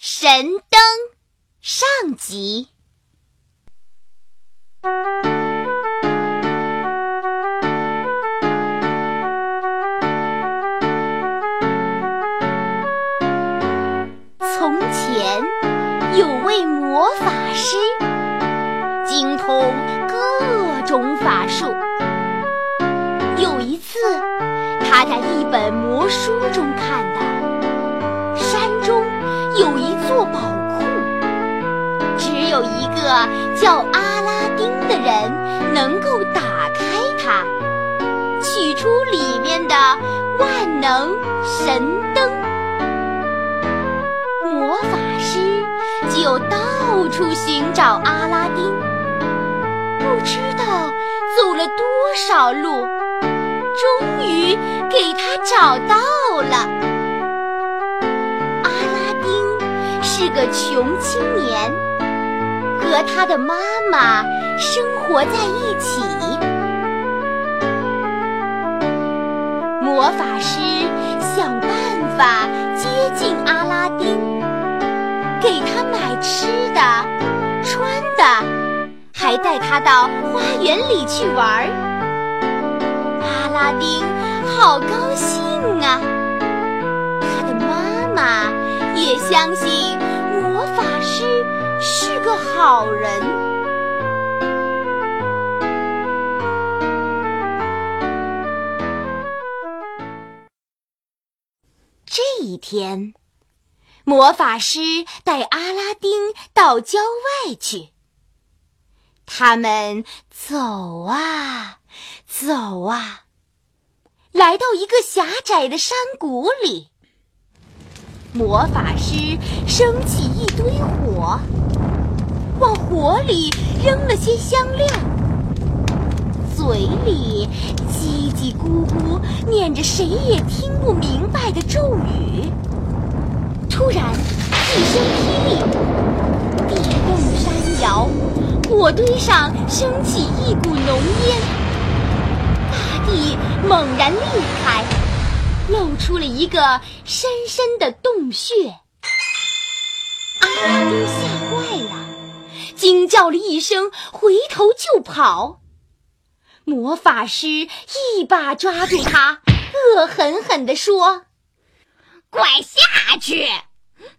神灯上集。从前有位魔法师，精通各种法术。有一次，他在一本魔书中看到，有一座宝库，只有一个叫阿拉丁的人能够打开它，取出里面的万能神灯。魔法师就到处寻找阿拉丁，不知道走了多少路，终于给他找到了。是个穷青年，和他的妈妈生活在一起。魔法师想办法接近阿拉丁。给他买吃的、穿的，还带他到花园里去玩儿。阿拉丁好高兴啊！他的妈妈也相信好人。这一天。魔法师带阿拉丁到郊外去。他们走啊走啊，来到一个狭窄的山谷里。魔法师升起一堆火，往火里扔了些香料，嘴里叽叽咕咕念着谁也听不明白的咒语。突然，一声霹雳，地动山摇，火堆上升起一股浓烟，大地猛然裂开，露出了一个深深的洞穴。阿拉丁吓坏，惊叫了一声，回头就跑。魔法师一把抓住他，恶狠狠地说：“快下去！”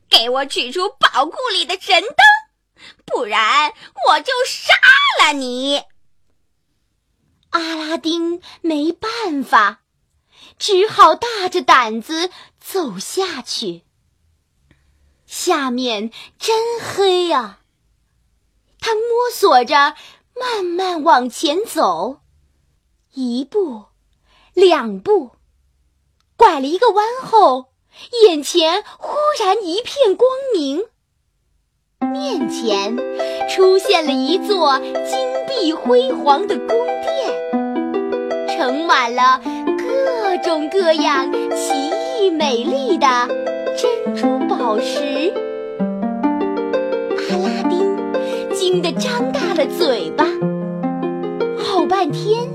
给我取出宝库里的神灯，不然我就杀了你！阿拉丁没办法，只好大着胆子走下去。下面真黑呀！他摸索着，慢慢往前走，一步，两步，拐了一个弯后。眼前忽然一片光明，面前出现了一座金碧辉煌的宫殿，盛满了各种各样奇异美丽的珍珠宝石。惊得张大了嘴巴，好半天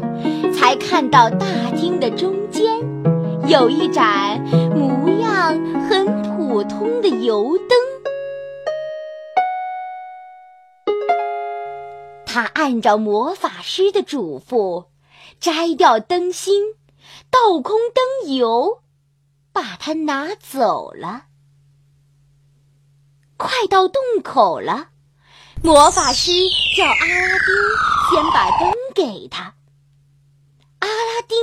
才看到大厅的中间有一盏模样。很普通的油灯，他按照魔法师的嘱咐，摘掉灯芯，倒空灯油，把它拿走了。快到洞口了，魔法师叫阿拉丁先把灯给他，阿拉丁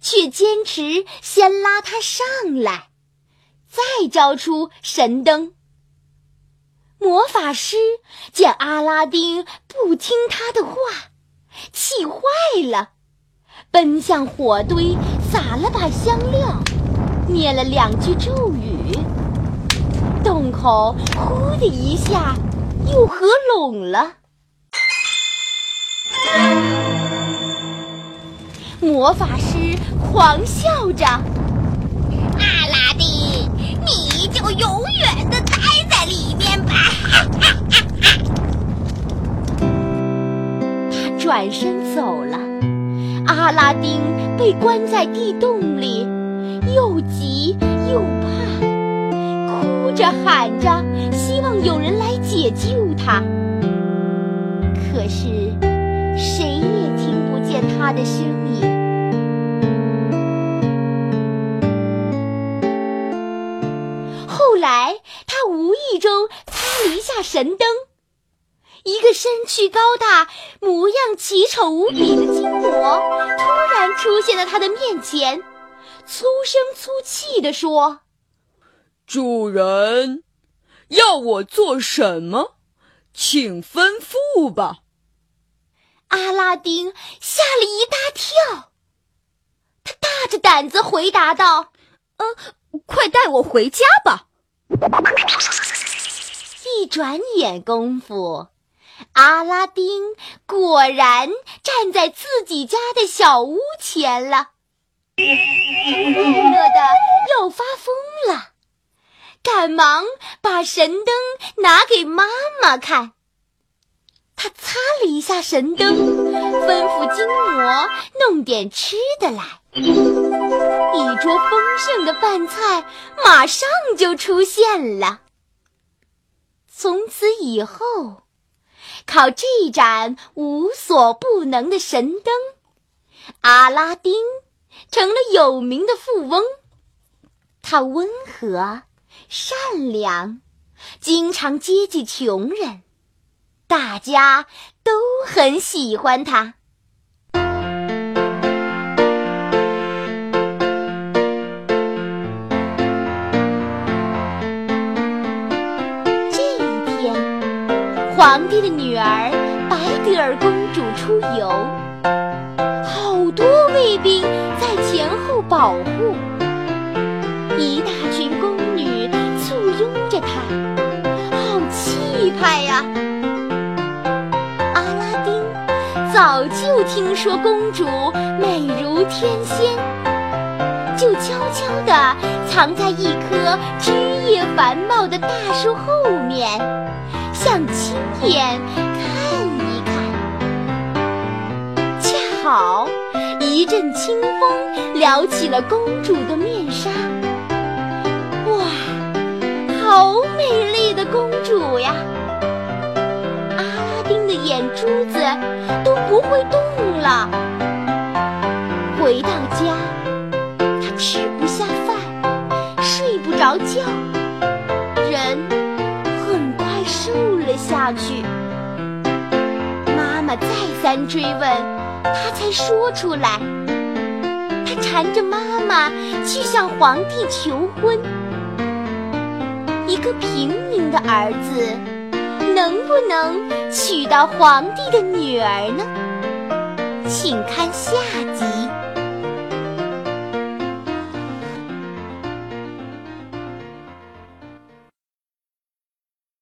却坚持先拉他上来。再交出神灯。魔法师见阿拉丁不听他的话，气坏了，奔向火堆，撒了把香料，念了两句咒语，洞口呼的一下又合拢了。魔法师狂笑着。阿拉丁，你就永远的待在里面吧。他转身走了，阿拉丁被关在地洞里，又急又怕，哭着喊着，希望有人来解救他。可是谁也听不见他的声音。后来，他无意中擦了一下神灯，一个身躯高大、模样奇丑无比的金魔突然出现在他的面前，粗声粗气地说：“主人，要我做什么？请吩咐吧。”阿拉丁吓了一大跳，他大着胆子回答道：“呃，快带我回家吧。”一转眼功夫，阿拉丁果然站在自己家的小屋前了，快乐的，赶忙把神灯拿给妈妈看。他擦了一下神灯，吩咐金魔弄点吃的来。一桌丰盛的饭菜马上就出现了。从此以后，靠这盏无所不能的神灯，阿拉丁成了有名的富翁。他温和、善良，经常接济穷人，大家都很喜欢他。这一天皇帝的女儿白德尔公主出游，好多卫兵在前后保护，一大早就听说公主美如天仙，就悄悄地藏在一棵枝叶繁茂的大树后面。想亲眼看一看，恰好一阵清风撩起了公主的面纱。哇，好美丽的公主呀！阿拉丁的眼珠子回到家，他吃不下饭，睡不着觉。人很快瘦了下去，妈妈再三追问，他才说出来。他缠着妈妈去向皇帝求婚。一个平民的儿子，能不能娶到皇帝的女儿呢？请看下集。